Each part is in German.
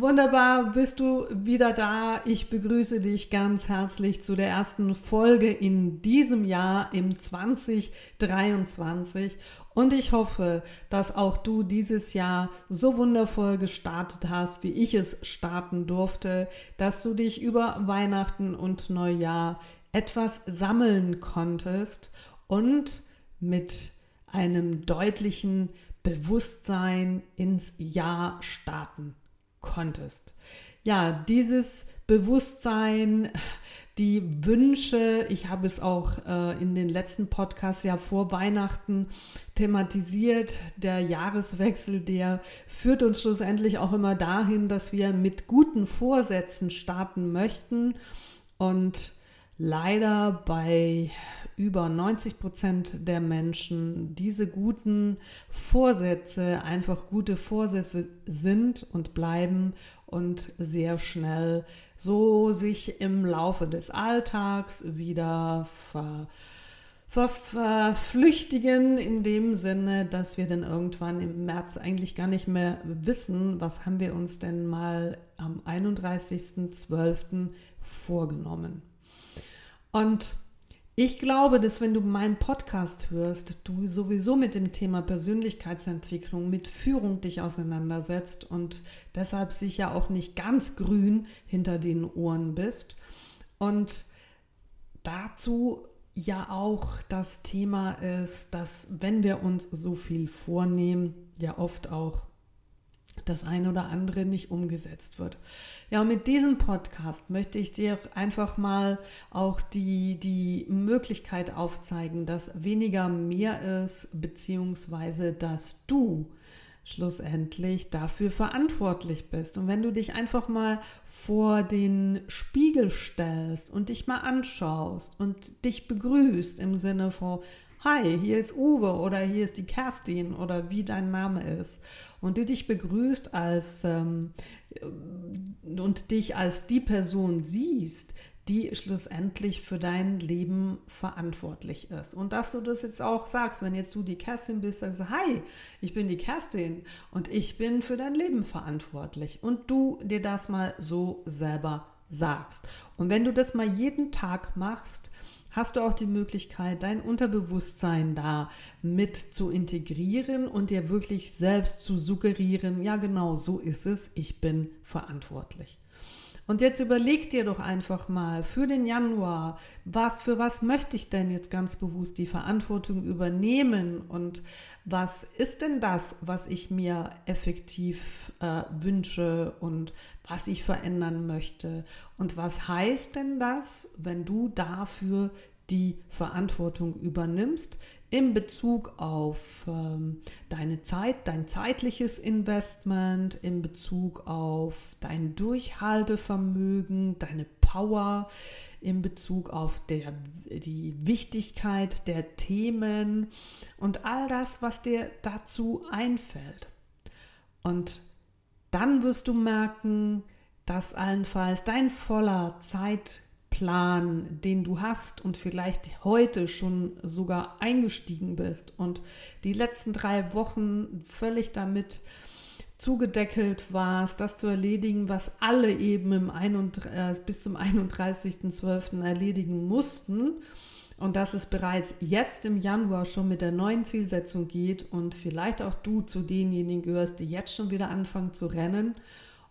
Wunderbar, bist du wieder da. Ich begrüße dich ganz herzlich zu der ersten Folge in diesem Jahr im 2023 und ich hoffe, dass auch du dieses Jahr so wundervoll gestartet hast, wie ich es starten durfte, dass du dich über Weihnachten und Neujahr etwas sammeln konntest und mit einem deutlichen Bewusstsein ins Jahr starten konntest. Ja, dieses Bewusstsein, die Wünsche, ich habe es auch äh, in den letzten Podcasts ja vor Weihnachten thematisiert, der Jahreswechsel, der führt uns schlussendlich auch immer dahin, dass wir mit guten Vorsätzen starten möchten und leider bei über 90 Prozent der Menschen diese guten Vorsätze einfach gute Vorsätze sind und bleiben und sehr schnell so sich im Laufe des Alltags wieder ver, ver, verflüchtigen in dem Sinne, dass wir dann irgendwann im März eigentlich gar nicht mehr wissen, was haben wir uns denn mal am 31.12. vorgenommen. Und ich glaube, dass wenn du meinen Podcast hörst, du sowieso mit dem Thema Persönlichkeitsentwicklung, mit Führung dich auseinandersetzt und deshalb sicher auch nicht ganz grün hinter den Ohren bist. Und dazu ja auch das Thema ist, dass wenn wir uns so viel vornehmen, ja oft auch das eine oder andere nicht umgesetzt wird. Ja, und mit diesem Podcast möchte ich dir einfach mal auch die, die Möglichkeit aufzeigen, dass weniger mehr ist, beziehungsweise dass du schlussendlich dafür verantwortlich bist. Und wenn du dich einfach mal vor den Spiegel stellst und dich mal anschaust und dich begrüßt im Sinne von, Hi, hier ist Uwe oder hier ist die Kerstin oder wie dein Name ist und du dich begrüßt als ähm, und dich als die Person siehst, die schlussendlich für dein Leben verantwortlich ist. Und dass du das jetzt auch sagst, wenn jetzt du die Kerstin bist, sagst du, hi, ich bin die Kerstin und ich bin für dein Leben verantwortlich. Und du dir das mal so selber sagst. Und wenn du das mal jeden Tag machst, hast du auch die Möglichkeit, dein Unterbewusstsein da mit zu integrieren und dir wirklich selbst zu suggerieren, ja genau, so ist es, ich bin verantwortlich. Und jetzt überleg dir doch einfach mal für den Januar, was für was möchte ich denn jetzt ganz bewusst die Verantwortung übernehmen? Und was ist denn das, was ich mir effektiv äh, wünsche und was ich verändern möchte? Und was heißt denn das, wenn du dafür die Verantwortung übernimmst in Bezug auf ähm, deine Zeit, dein zeitliches Investment, in Bezug auf dein Durchhaltevermögen, deine Power, in Bezug auf der, die Wichtigkeit der Themen und all das, was dir dazu einfällt. Und dann wirst du merken, dass allenfalls dein voller Zeit Plan, den du hast und vielleicht heute schon sogar eingestiegen bist und die letzten drei Wochen völlig damit zugedeckelt warst, das zu erledigen, was alle eben im 31, äh, bis zum 31.12. erledigen mussten und dass es bereits jetzt im Januar schon mit der neuen Zielsetzung geht und vielleicht auch du zu denjenigen gehörst, die jetzt schon wieder anfangen zu rennen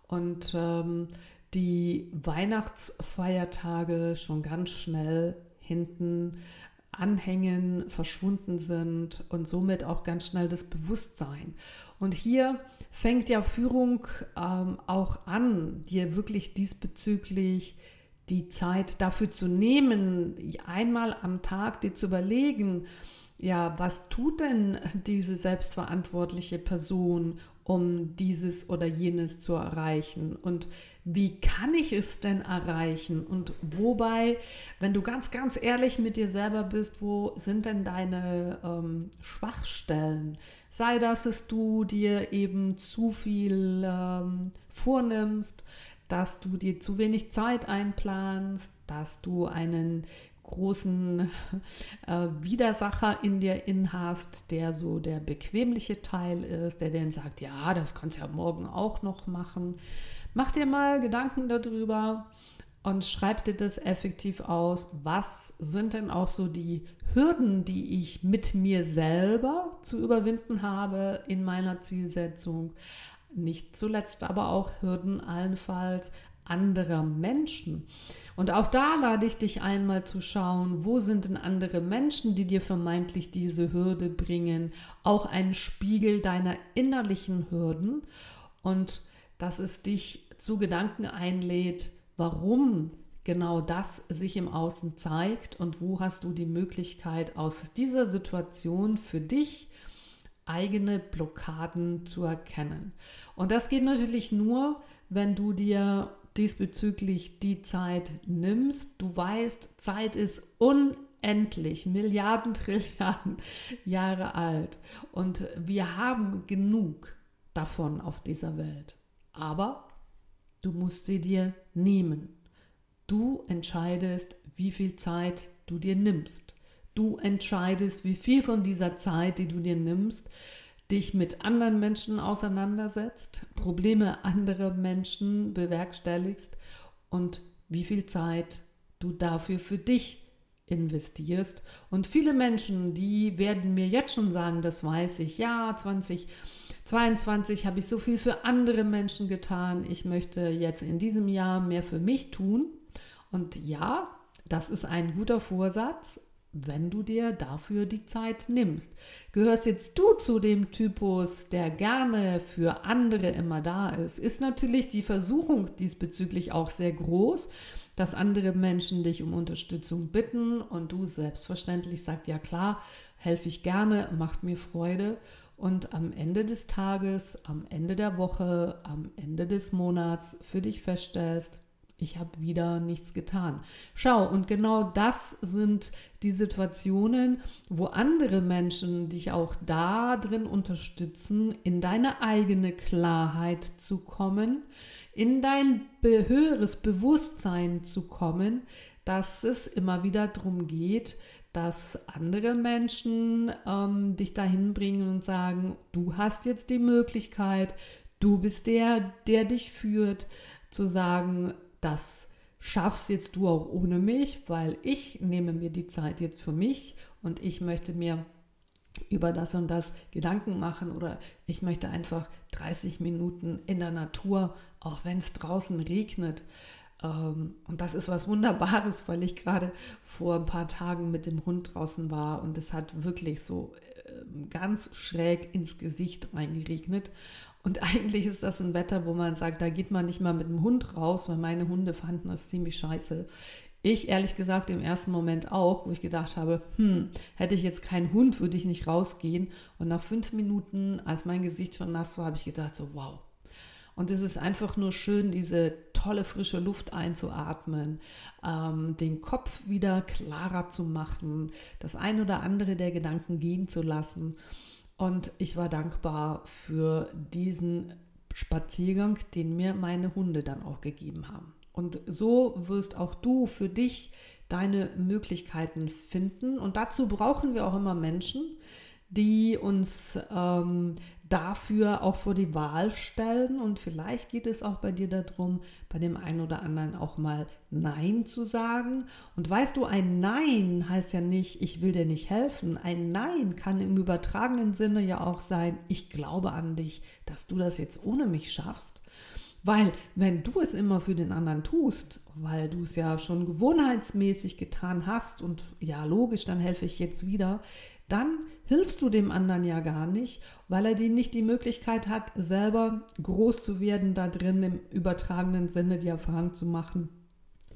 und ähm, die Weihnachtsfeiertage schon ganz schnell hinten anhängen, verschwunden sind und somit auch ganz schnell das Bewusstsein. Und hier fängt ja Führung ähm, auch an, dir wirklich diesbezüglich die Zeit dafür zu nehmen, einmal am Tag dir zu überlegen, ja, was tut denn diese selbstverantwortliche Person um dieses oder jenes zu erreichen? Und wie kann ich es denn erreichen? Und wobei, wenn du ganz, ganz ehrlich mit dir selber bist, wo sind denn deine ähm, Schwachstellen? Sei das, dass du dir eben zu viel ähm, vornimmst, dass du dir zu wenig Zeit einplanst, dass du einen großen äh, Widersacher in dir in hast, der so der bequemliche Teil ist, der dann sagt, ja, das kannst du ja morgen auch noch machen. Mach dir mal Gedanken darüber und schreib dir das effektiv aus. Was sind denn auch so die Hürden, die ich mit mir selber zu überwinden habe in meiner Zielsetzung? Nicht zuletzt aber auch Hürden allenfalls anderer Menschen. Und auch da lade ich dich einmal zu schauen, wo sind denn andere Menschen, die dir vermeintlich diese Hürde bringen, auch ein Spiegel deiner innerlichen Hürden und dass es dich zu Gedanken einlädt, warum genau das sich im Außen zeigt und wo hast du die Möglichkeit aus dieser Situation für dich eigene Blockaden zu erkennen. Und das geht natürlich nur, wenn du dir diesbezüglich die Zeit nimmst. Du weißt, Zeit ist unendlich, Milliarden, Trilliarden Jahre alt. Und wir haben genug davon auf dieser Welt. Aber du musst sie dir nehmen. Du entscheidest, wie viel Zeit du dir nimmst. Du entscheidest, wie viel von dieser Zeit, die du dir nimmst, dich mit anderen Menschen auseinandersetzt, Probleme anderer Menschen bewerkstelligst und wie viel Zeit du dafür für dich investierst. Und viele Menschen, die werden mir jetzt schon sagen, das weiß ich, ja, 2022 habe ich so viel für andere Menschen getan, ich möchte jetzt in diesem Jahr mehr für mich tun. Und ja, das ist ein guter Vorsatz, wenn du dir dafür die Zeit nimmst. Gehörst jetzt du zu dem Typus, der gerne für andere immer da ist, ist natürlich die Versuchung diesbezüglich auch sehr groß, dass andere Menschen dich um Unterstützung bitten und du selbstverständlich sagst, ja klar, helfe ich gerne, macht mir Freude und am Ende des Tages, am Ende der Woche, am Ende des Monats für dich feststellst, ich habe wieder nichts getan. Schau, und genau das sind die Situationen, wo andere Menschen dich auch da drin unterstützen, in deine eigene Klarheit zu kommen, in dein höheres Bewusstsein zu kommen, dass es immer wieder darum geht, dass andere Menschen ähm, dich dahin bringen und sagen, du hast jetzt die Möglichkeit, du bist der, der dich führt, zu sagen, das schaffst jetzt du auch ohne mich, weil ich nehme mir die Zeit jetzt für mich und ich möchte mir über das und das Gedanken machen oder ich möchte einfach 30 Minuten in der Natur, auch wenn es draußen regnet. Ähm, und das ist was Wunderbares, weil ich gerade vor ein paar Tagen mit dem Hund draußen war und es hat wirklich so ähm, ganz schräg ins Gesicht reingeregnet. Und eigentlich ist das ein Wetter, wo man sagt, da geht man nicht mal mit dem Hund raus, weil meine Hunde fanden das ziemlich scheiße. Ich ehrlich gesagt im ersten Moment auch, wo ich gedacht habe, hm, hätte ich jetzt keinen Hund, würde ich nicht rausgehen. Und nach fünf Minuten, als mein Gesicht schon nass war, habe ich gedacht, so wow. Und es ist einfach nur schön, diese tolle frische Luft einzuatmen, ähm, den Kopf wieder klarer zu machen, das ein oder andere der Gedanken gehen zu lassen. Und ich war dankbar für diesen Spaziergang, den mir meine Hunde dann auch gegeben haben. Und so wirst auch du für dich deine Möglichkeiten finden. Und dazu brauchen wir auch immer Menschen, die uns ähm, dafür auch vor die Wahl stellen. Und vielleicht geht es auch bei dir darum, bei dem einen oder anderen auch mal Nein zu sagen. Und weißt du, ein Nein heißt ja nicht, ich will dir nicht helfen. Ein Nein kann im übertragenen Sinne ja auch sein, ich glaube an dich, dass du das jetzt ohne mich schaffst. Weil wenn du es immer für den anderen tust, weil du es ja schon gewohnheitsmäßig getan hast und ja logisch, dann helfe ich jetzt wieder, dann hilfst du dem anderen ja gar nicht, weil er die nicht die Möglichkeit hat, selber groß zu werden, da drin im übertragenen Sinne die Erfahrung zu machen,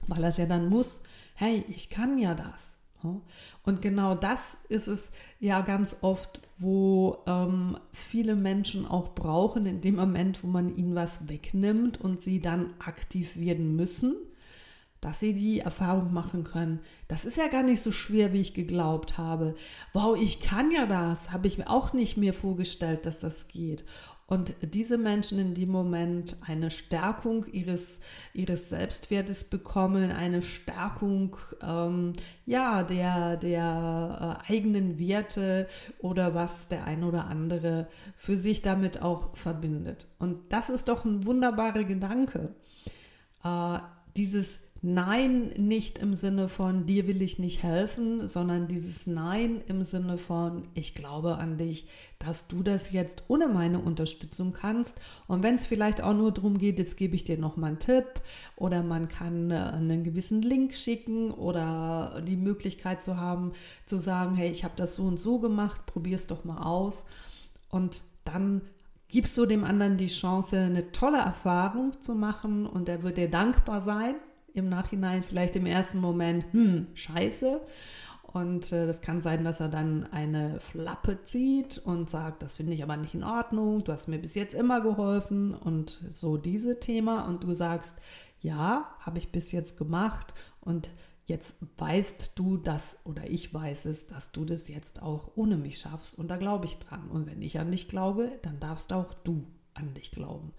weil er es ja dann muss, hey, ich kann ja das. Und genau das ist es ja ganz oft, wo ähm, viele Menschen auch brauchen, in dem Moment, wo man ihnen was wegnimmt und sie dann aktiv werden müssen, dass sie die Erfahrung machen können. Das ist ja gar nicht so schwer, wie ich geglaubt habe. Wow, ich kann ja das, habe ich mir auch nicht mehr vorgestellt, dass das geht und diese Menschen in dem Moment eine Stärkung ihres, ihres Selbstwertes bekommen, eine Stärkung ähm, ja, der, der äh, eigenen Werte oder was der ein oder andere für sich damit auch verbindet. Und das ist doch ein wunderbarer Gedanke. Äh, dieses Nein nicht im Sinne von dir will ich nicht helfen, sondern dieses Nein im Sinne von ich glaube an dich, dass du das jetzt ohne meine Unterstützung kannst. Und wenn es vielleicht auch nur darum geht, jetzt gebe ich dir noch mal einen Tipp oder man kann äh, einen gewissen Link schicken oder die Möglichkeit zu haben, zu sagen, hey, ich habe das so und so gemacht, probier es doch mal aus. Und dann gibst du dem anderen die Chance, eine tolle Erfahrung zu machen und er wird dir dankbar sein im Nachhinein vielleicht im ersten Moment, hm, scheiße. Und äh, das kann sein, dass er dann eine Flappe zieht und sagt, das finde ich aber nicht in Ordnung, du hast mir bis jetzt immer geholfen und so diese Thema. Und du sagst, ja, habe ich bis jetzt gemacht und jetzt weißt du das oder ich weiß es, dass du das jetzt auch ohne mich schaffst und da glaube ich dran. Und wenn ich an dich glaube, dann darfst auch du an dich glauben.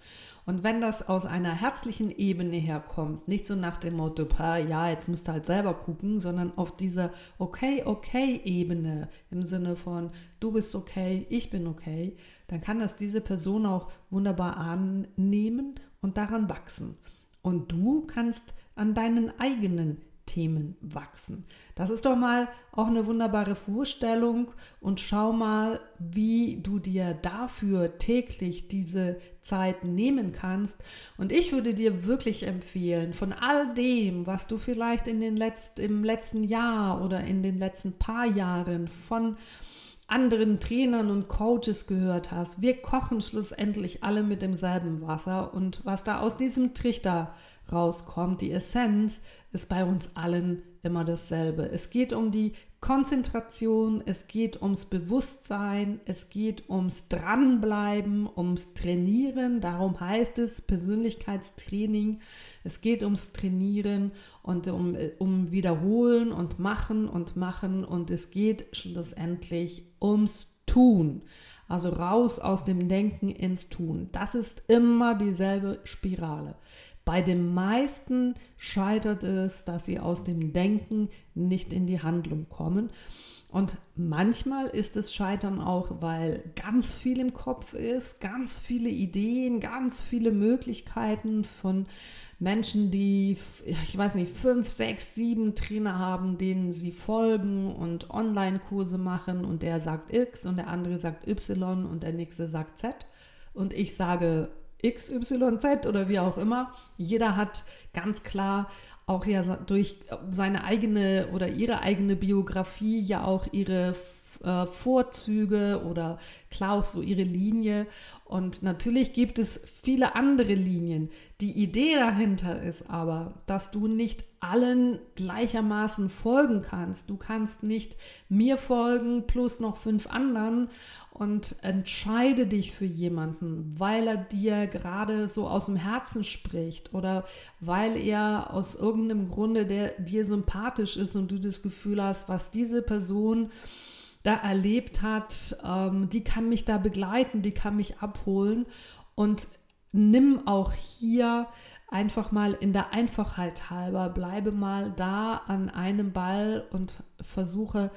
Und wenn das aus einer herzlichen Ebene herkommt, nicht so nach dem Motto, ja, jetzt musst du halt selber gucken, sondern auf dieser okay, okay Ebene im Sinne von du bist okay, ich bin okay, dann kann das diese Person auch wunderbar annehmen und daran wachsen. Und du kannst an deinen eigenen Themen wachsen. Das ist doch mal auch eine wunderbare Vorstellung und schau mal, wie du dir dafür täglich diese Zeit nehmen kannst. Und ich würde dir wirklich empfehlen, von all dem, was du vielleicht in den Letzt, im letzten Jahr oder in den letzten paar Jahren von anderen Trainern und Coaches gehört hast, wir kochen schlussendlich alle mit demselben Wasser und was da aus diesem Trichter rauskommt, die Essenz, ist bei uns allen immer dasselbe. Es geht um die Konzentration, es geht ums Bewusstsein, es geht ums Dranbleiben, ums Trainieren. Darum heißt es Persönlichkeitstraining. Es geht ums Trainieren und um, um Wiederholen und Machen und Machen. Und es geht schlussendlich ums Tun. Also raus aus dem Denken ins Tun. Das ist immer dieselbe Spirale. Bei den meisten scheitert es, dass sie aus dem Denken nicht in die Handlung kommen. Und manchmal ist es Scheitern auch, weil ganz viel im Kopf ist, ganz viele Ideen, ganz viele Möglichkeiten von Menschen, die, ich weiß nicht, fünf, sechs, sieben Trainer haben, denen sie folgen und Online-Kurse machen und der sagt X und der andere sagt Y und der nächste sagt Z. Und ich sage XYZ oder wie auch immer. Jeder hat ganz klar auch ja durch seine eigene oder ihre eigene Biografie ja auch ihre äh, Vorzüge oder klar auch so ihre Linie. Und natürlich gibt es viele andere Linien. Die Idee dahinter ist aber, dass du nicht allen gleichermaßen folgen kannst. Du kannst nicht mir folgen plus noch fünf anderen und entscheide dich für jemanden, weil er dir gerade so aus dem Herzen spricht oder weil er aus irgendeinem Grunde der dir sympathisch ist und du das Gefühl hast, was diese Person da erlebt hat, ähm, die kann mich da begleiten, die kann mich abholen und nimm auch hier einfach mal in der Einfachheit halber, bleibe mal da an einem Ball und versuche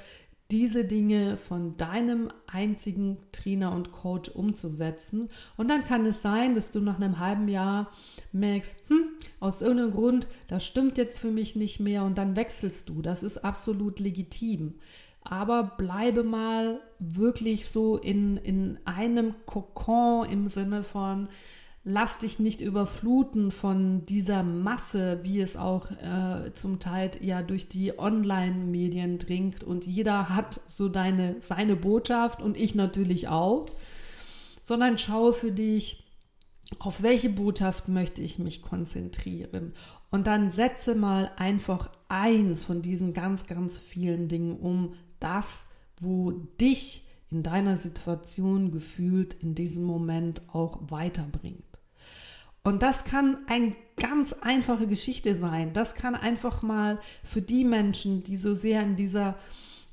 diese Dinge von deinem einzigen Trainer und Coach umzusetzen. Und dann kann es sein, dass du nach einem halben Jahr merkst, hm, aus irgendeinem Grund, das stimmt jetzt für mich nicht mehr und dann wechselst du. Das ist absolut legitim. Aber bleibe mal wirklich so in, in einem Kokon im Sinne von, lass dich nicht überfluten von dieser Masse, wie es auch äh, zum Teil ja durch die Online-Medien dringt. Und jeder hat so deine, seine Botschaft und ich natürlich auch, sondern schaue für dich, auf welche Botschaft möchte ich mich konzentrieren? Und dann setze mal einfach eins von diesen ganz, ganz vielen Dingen um, das, wo dich in deiner Situation gefühlt in diesem Moment auch weiterbringt. Und das kann eine ganz einfache Geschichte sein. Das kann einfach mal für die Menschen, die so sehr in dieser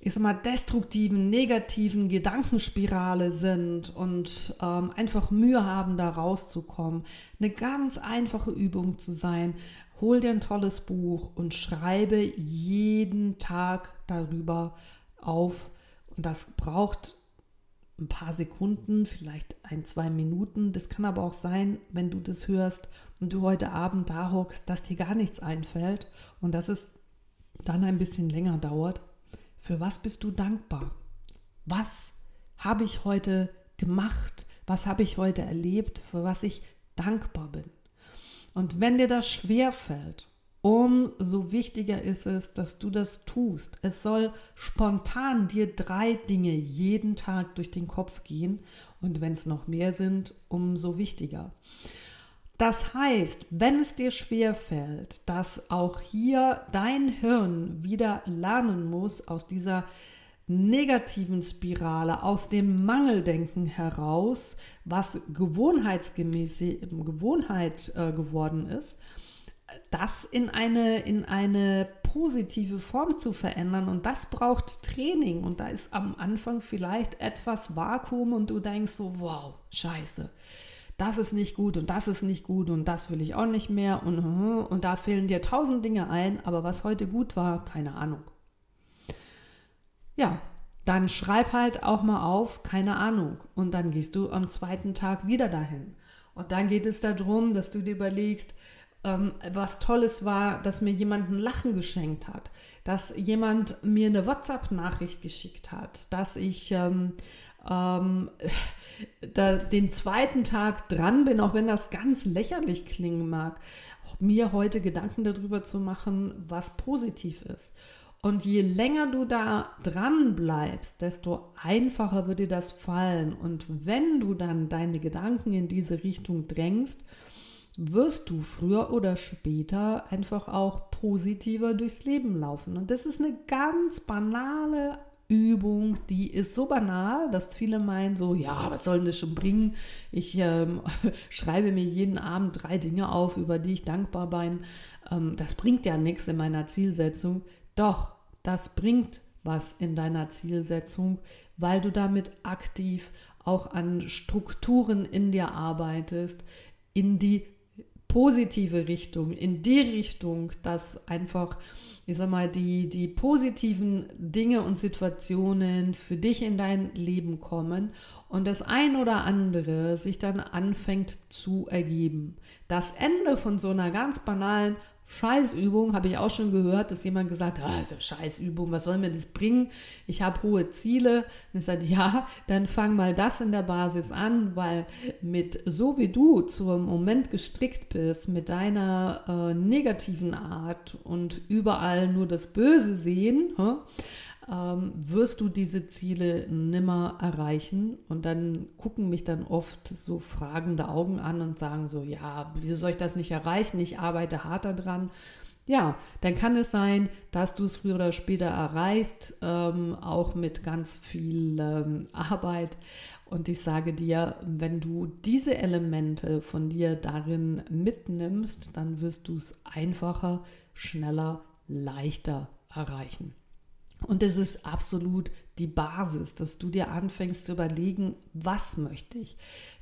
ich sag mal, destruktiven, negativen Gedankenspirale sind und ähm, einfach Mühe haben, da rauszukommen, eine ganz einfache Übung zu sein. Hol dir ein tolles Buch und schreibe jeden Tag darüber auf. Und das braucht ein paar Sekunden, vielleicht ein, zwei Minuten. Das kann aber auch sein, wenn du das hörst und du heute Abend da hockst, dass dir gar nichts einfällt und dass es dann ein bisschen länger dauert. Für was bist du dankbar? Was habe ich heute gemacht? Was habe ich heute erlebt, für was ich dankbar bin? Und wenn dir das schwer fällt, umso wichtiger ist es, dass du das tust. Es soll spontan dir drei Dinge jeden Tag durch den Kopf gehen und wenn es noch mehr sind, umso wichtiger. Das heißt, wenn es dir schwer fällt, dass auch hier dein Hirn wieder lernen muss aus dieser negativen Spirale, aus dem Mangeldenken heraus, was gewohnheitsgemäß Gewohnheit äh, geworden ist, das in eine, in eine positive Form zu verändern. Und das braucht Training. Und da ist am Anfang vielleicht etwas Vakuum und du denkst so, wow, scheiße das ist nicht gut und das ist nicht gut und das will ich auch nicht mehr und, und da fehlen dir tausend Dinge ein, aber was heute gut war, keine Ahnung. Ja, dann schreib halt auch mal auf, keine Ahnung. Und dann gehst du am zweiten Tag wieder dahin. Und dann geht es darum, dass du dir überlegst, ähm, was Tolles war, dass mir jemand ein Lachen geschenkt hat, dass jemand mir eine WhatsApp-Nachricht geschickt hat, dass ich ähm, ähm, da den zweiten Tag dran bin, auch wenn das ganz lächerlich klingen mag, mir heute Gedanken darüber zu machen, was positiv ist. Und je länger du da dran bleibst, desto einfacher wird dir das fallen. Und wenn du dann deine Gedanken in diese Richtung drängst, wirst du früher oder später einfach auch positiver durchs Leben laufen. Und das ist eine ganz banale Übung, die ist so banal, dass viele meinen so, ja, was soll denn das schon bringen? Ich ähm, schreibe mir jeden Abend drei Dinge auf, über die ich dankbar bin. Ähm, das bringt ja nichts in meiner Zielsetzung. Doch, das bringt was in deiner Zielsetzung, weil du damit aktiv auch an Strukturen in dir arbeitest, in die positive Richtung, in die Richtung, dass einfach ich sag mal, die, die positiven Dinge und Situationen für dich in dein Leben kommen und das ein oder andere sich dann anfängt zu ergeben. Das Ende von so einer ganz banalen Scheißübung habe ich auch schon gehört, dass jemand gesagt hat, ah, Scheißübung, was soll mir das bringen? Ich habe hohe Ziele. Und ich sage, ja, dann fang mal das in der Basis an, weil mit so wie du zum Moment gestrickt bist, mit deiner äh, negativen Art und überall nur das Böse sehen, huh? Ähm, wirst du diese Ziele nimmer erreichen. Und dann gucken mich dann oft so fragende Augen an und sagen so, ja, wieso soll ich das nicht erreichen? Ich arbeite hart daran. Ja, dann kann es sein, dass du es früher oder später erreichst, ähm, auch mit ganz viel ähm, Arbeit. Und ich sage dir, wenn du diese Elemente von dir darin mitnimmst, dann wirst du es einfacher, schneller, leichter erreichen. Und es ist absolut die Basis, dass du dir anfängst zu überlegen, was möchte ich.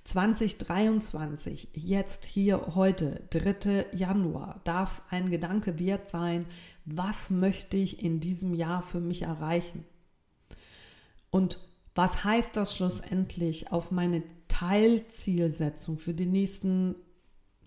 2023, jetzt hier heute, 3. Januar, darf ein Gedanke wert sein, was möchte ich in diesem Jahr für mich erreichen? Und was heißt das schlussendlich auf meine Teilzielsetzung für die nächsten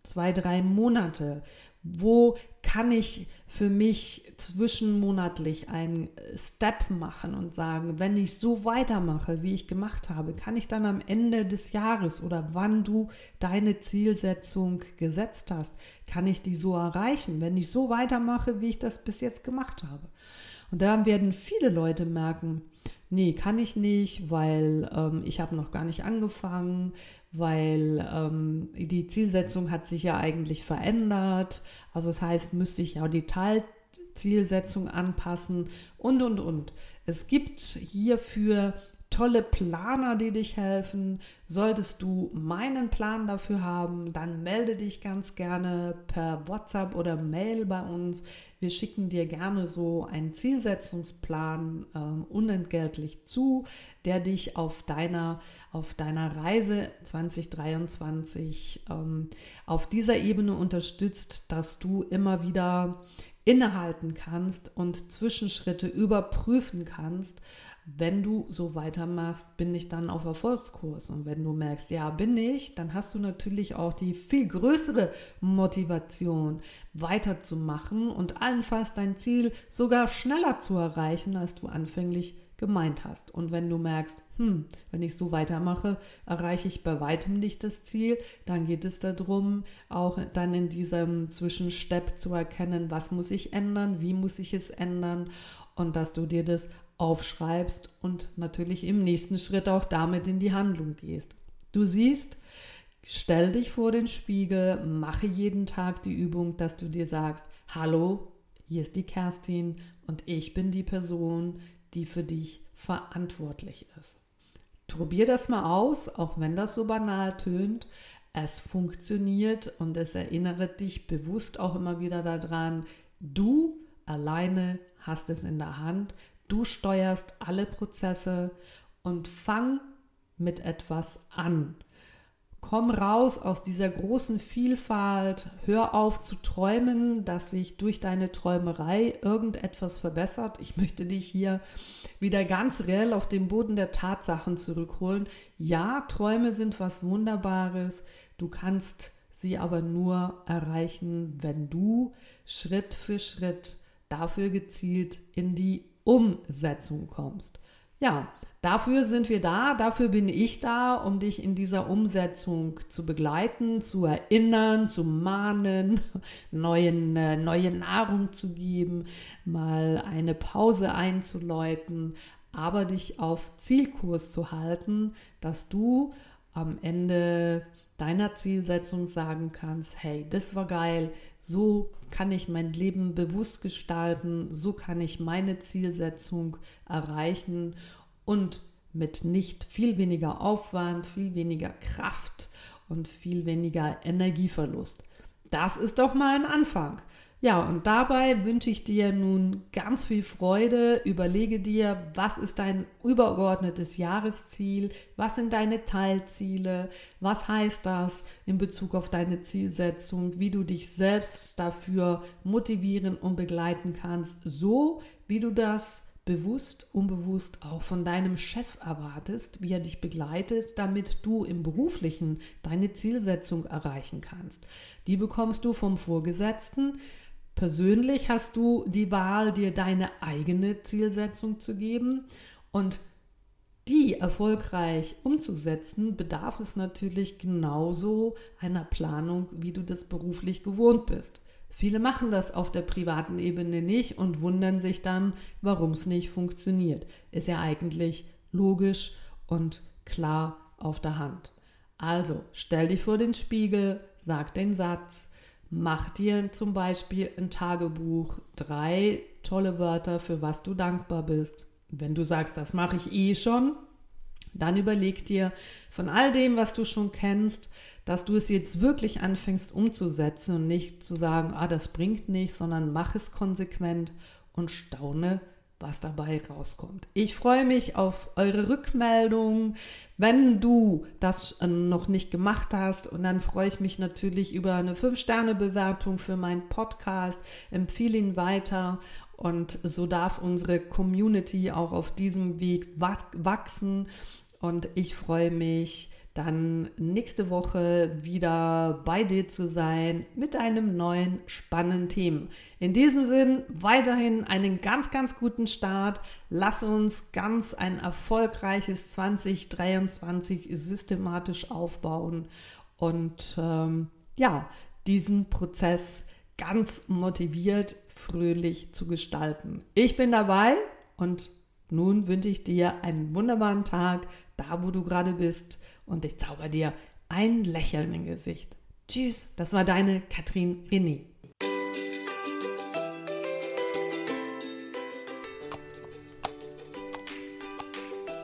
zwei, drei Monate? Wo kann ich für mich zwischenmonatlich einen Step machen und sagen, wenn ich so weitermache, wie ich gemacht habe, kann ich dann am Ende des Jahres oder wann du deine Zielsetzung gesetzt hast, kann ich die so erreichen, wenn ich so weitermache, wie ich das bis jetzt gemacht habe. Und da werden viele Leute merken, nee, kann ich nicht, weil ähm, ich habe noch gar nicht angefangen, weil ähm, die Zielsetzung hat sich ja eigentlich verändert. Also das heißt, müsste ich ja die Teilzielsetzung anpassen und, und, und. Es gibt hierfür tolle Planer, die dich helfen. Solltest du meinen Plan dafür haben, dann melde dich ganz gerne per WhatsApp oder Mail bei uns. Wir schicken dir gerne so einen Zielsetzungsplan äh, unentgeltlich zu, der dich auf deiner, auf deiner Reise 2023 ähm, auf dieser Ebene unterstützt, dass du immer wieder innehalten kannst und Zwischenschritte überprüfen kannst, wenn du so weitermachst, bin ich dann auf Erfolgskurs. Und wenn du merkst, ja, bin ich, dann hast du natürlich auch die viel größere Motivation, weiterzumachen und allenfalls dein Ziel sogar schneller zu erreichen, als du anfänglich gemeint hast. Und wenn du merkst, hm, wenn ich so weitermache, erreiche ich bei weitem nicht das Ziel, dann geht es darum, auch dann in diesem Zwischenstep zu erkennen, was muss ich ändern, wie muss ich es ändern und dass du dir das aufschreibst und natürlich im nächsten Schritt auch damit in die Handlung gehst. Du siehst, stell dich vor den Spiegel, mache jeden Tag die Übung, dass du dir sagst, hallo, hier ist die Kerstin und ich bin die Person, die für dich verantwortlich ist. Probier das mal aus, auch wenn das so banal tönt. Es funktioniert und es erinnert dich bewusst auch immer wieder daran, du alleine hast es in der Hand, Du steuerst alle Prozesse und fang mit etwas an. Komm raus aus dieser großen Vielfalt, hör auf zu träumen, dass sich durch deine Träumerei irgendetwas verbessert. Ich möchte dich hier wieder ganz reell auf den Boden der Tatsachen zurückholen. Ja, Träume sind was Wunderbares, du kannst sie aber nur erreichen, wenn du Schritt für Schritt dafür gezielt in die Umsetzung kommst. Ja, dafür sind wir da, dafür bin ich da, um dich in dieser Umsetzung zu begleiten, zu erinnern, zu mahnen, neuen, äh, neue Nahrung zu geben, mal eine Pause einzuläuten, aber dich auf Zielkurs zu halten, dass du am Ende deiner Zielsetzung sagen kannst, hey, das war geil, so kann ich mein Leben bewusst gestalten, so kann ich meine Zielsetzung erreichen und mit nicht viel weniger Aufwand, viel weniger Kraft und viel weniger Energieverlust. Das ist doch mal ein Anfang. Ja, und dabei wünsche ich dir nun ganz viel Freude. Überlege dir, was ist dein übergeordnetes Jahresziel? Was sind deine Teilziele? Was heißt das in Bezug auf deine Zielsetzung? Wie du dich selbst dafür motivieren und begleiten kannst, so wie du das bewusst, unbewusst auch von deinem Chef erwartest, wie er dich begleitet, damit du im beruflichen deine Zielsetzung erreichen kannst. Die bekommst du vom Vorgesetzten Persönlich hast du die Wahl, dir deine eigene Zielsetzung zu geben und die erfolgreich umzusetzen, bedarf es natürlich genauso einer Planung, wie du das beruflich gewohnt bist. Viele machen das auf der privaten Ebene nicht und wundern sich dann, warum es nicht funktioniert. Ist ja eigentlich logisch und klar auf der Hand. Also stell dich vor den Spiegel, sag den Satz, Mach dir zum Beispiel ein Tagebuch, drei tolle Wörter, für was du dankbar bist. Wenn du sagst, das mache ich eh schon, dann überleg dir von all dem, was du schon kennst, dass du es jetzt wirklich anfängst umzusetzen und nicht zu sagen, ah, das bringt nichts, sondern mach es konsequent und staune, was dabei rauskommt. Ich freue mich auf eure Rückmeldung, wenn du das äh, noch nicht gemacht hast. Und dann freue ich mich natürlich über eine 5-Sterne-Bewertung für meinen Podcast. Empfehle ihn weiter. Und so darf unsere Community auch auf diesem Weg wachsen. Und ich freue mich, dann nächste Woche wieder bei dir zu sein mit einem neuen spannenden Thema. In diesem Sinn weiterhin einen ganz, ganz guten Start. Lass uns ganz ein erfolgreiches 2023 systematisch aufbauen und ähm, ja, diesen Prozess ganz motiviert, fröhlich zu gestalten. Ich bin dabei und nun wünsche ich dir einen wunderbaren Tag, da wo du gerade bist und ich zauber dir ein Lächeln im Gesicht. Tschüss, das war deine Katrin René.